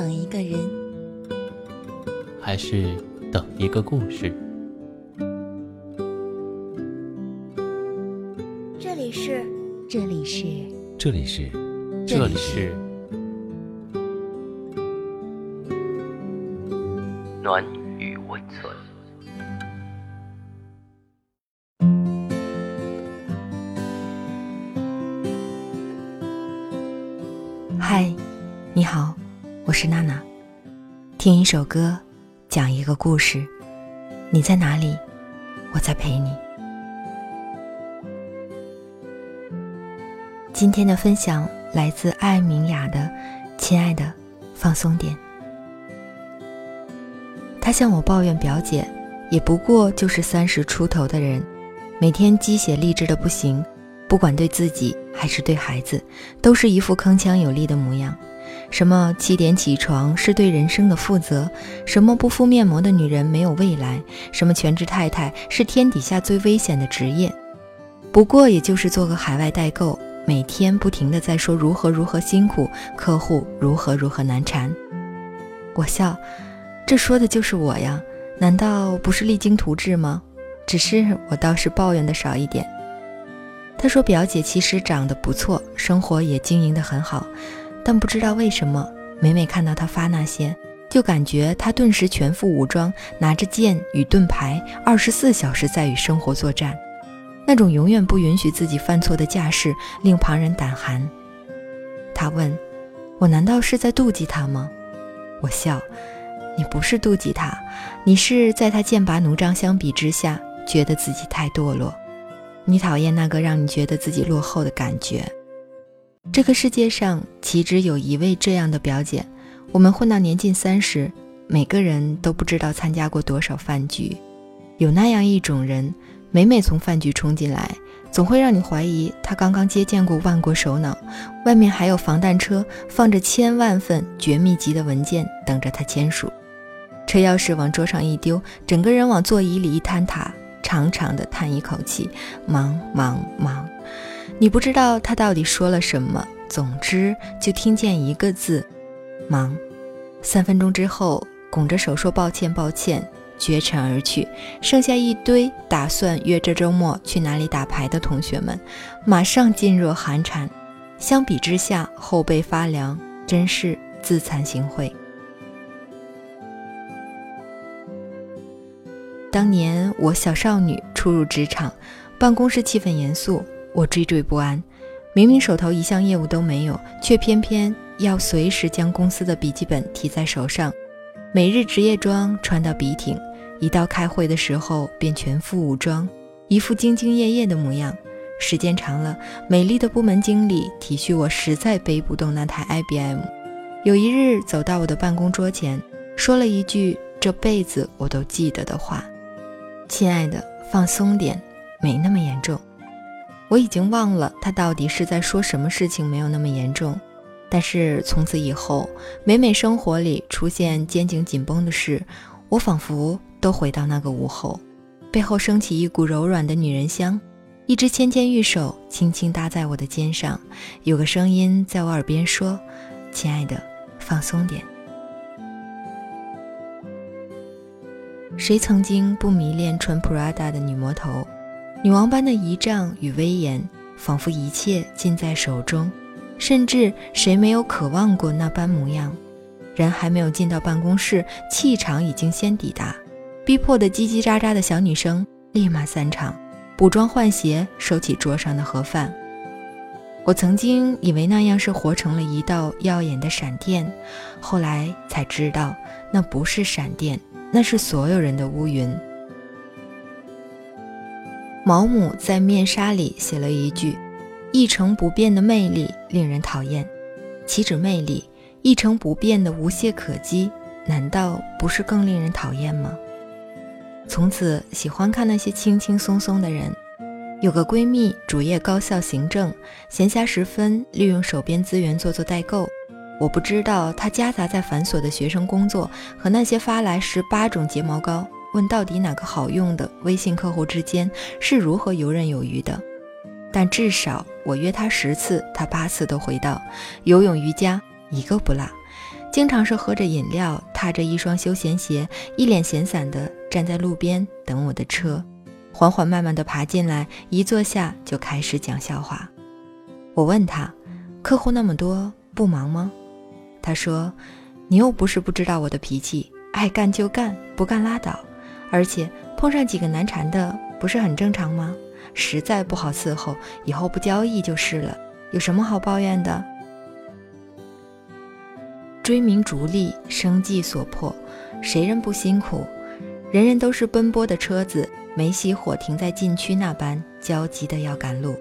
等一个人，还是等一个故事？这里是，这里是，这里是，这里是暖与温存。嗨，你好，我是娜娜。听一首歌，讲一个故事。你在哪里？我在陪你。今天的分享来自艾明雅的《亲爱的，放松点》。他向我抱怨表姐，也不过就是三十出头的人，每天鸡血励志的不行。不管对自己还是对孩子，都是一副铿锵有力的模样。什么七点起床是对人生的负责？什么不敷面膜的女人没有未来？什么全职太太是天底下最危险的职业？不过也就是做个海外代购，每天不停的在说如何如何辛苦，客户如何如何难缠。我笑，这说的就是我呀，难道不是励精图治吗？只是我倒是抱怨的少一点。他说：“表姐其实长得不错，生活也经营得很好，但不知道为什么，每每看到他发那些，就感觉他顿时全副武装，拿着剑与盾牌，二十四小时在与生活作战。那种永远不允许自己犯错的架势，令旁人胆寒。”他问：“我难道是在妒忌他吗？”我笑：“你不是妒忌他，你是在他剑拔弩张相比之下，觉得自己太堕落。”你讨厌那个让你觉得自己落后的感觉。这个世界上岂止有一位这样的表姐？我们混到年近三十，每个人都不知道参加过多少饭局。有那样一种人，每每从饭局冲进来，总会让你怀疑他刚刚接见过万国首脑，外面还有防弹车，放着千万份绝密级的文件等着他签署。车钥匙往桌上一丢，整个人往座椅里一坍塌。长长的叹一口气，忙忙忙，你不知道他到底说了什么，总之就听见一个字，忙。三分钟之后，拱着手说抱歉抱歉，绝尘而去，剩下一堆打算约这周末去哪里打牌的同学们，马上噤若寒蝉。相比之下，后背发凉，真是自惭形秽。当年我小少女初入职场，办公室气氛严肃，我惴惴不安。明明手头一项业务都没有，却偏偏要随时将公司的笔记本提在手上，每日职业装穿到笔挺，一到开会的时候便全副武装，一副兢兢业业的模样。时间长了，美丽的部门经理体恤我实在背不动那台 IBM，有一日走到我的办公桌前，说了一句这辈子我都记得的话。亲爱的，放松点，没那么严重。我已经忘了他到底是在说什么事情没有那么严重，但是从此以后，每每生活里出现肩颈紧绷的事，我仿佛都回到那个午后，背后升起一股柔软的女人香，一只纤纤玉手轻轻搭在我的肩上，有个声音在我耳边说：“亲爱的，放松点。”谁曾经不迷恋穿 Prada 的女魔头，女王般的仪仗与威严，仿佛一切尽在手中。甚至谁没有渴望过那般模样？人还没有进到办公室，气场已经先抵达，逼迫的叽叽喳喳的小女生立马散场，补妆换鞋，收起桌上的盒饭。我曾经以为那样是活成了一道耀眼的闪电，后来才知道那不是闪电。那是所有人的乌云。毛姆在《面纱》里写了一句：“一成不变的魅力令人讨厌。”岂止魅力，一成不变的无懈可击，难道不是更令人讨厌吗？从此喜欢看那些轻轻松松的人。有个闺蜜主业高校行政，闲暇时分利用手边资源做做代购。我不知道他夹杂在繁琐的学生工作和那些发来十八种睫毛膏，问到底哪个好用的微信客户之间是如何游刃有余的。但至少我约他十次，他八次都回到游泳、瑜伽一个不落。经常是喝着饮料，踏着一双休闲鞋，一脸闲散地站在路边等我的车，缓缓慢慢地爬进来，一坐下就开始讲笑话。我问他：“客户那么多，不忙吗？”他说：“你又不是不知道我的脾气，爱干就干，不干拉倒。而且碰上几个难缠的，不是很正常吗？实在不好伺候，以后不交易就是了，有什么好抱怨的？”追名逐利，生计所迫，谁人不辛苦？人人都是奔波的车子，没熄火停在禁区那般焦急的要赶路。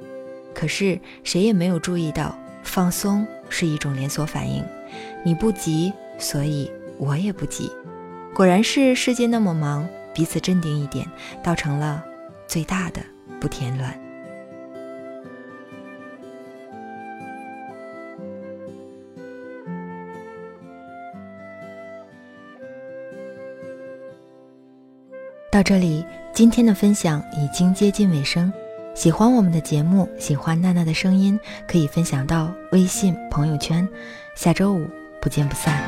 可是谁也没有注意到，放松是一种连锁反应。你不急，所以我也不急。果然是世界那么忙，彼此镇定一点，倒成了最大的不添乱。到这里，今天的分享已经接近尾声。喜欢我们的节目，喜欢娜娜的声音，可以分享到微信朋友圈。下周五不见不散。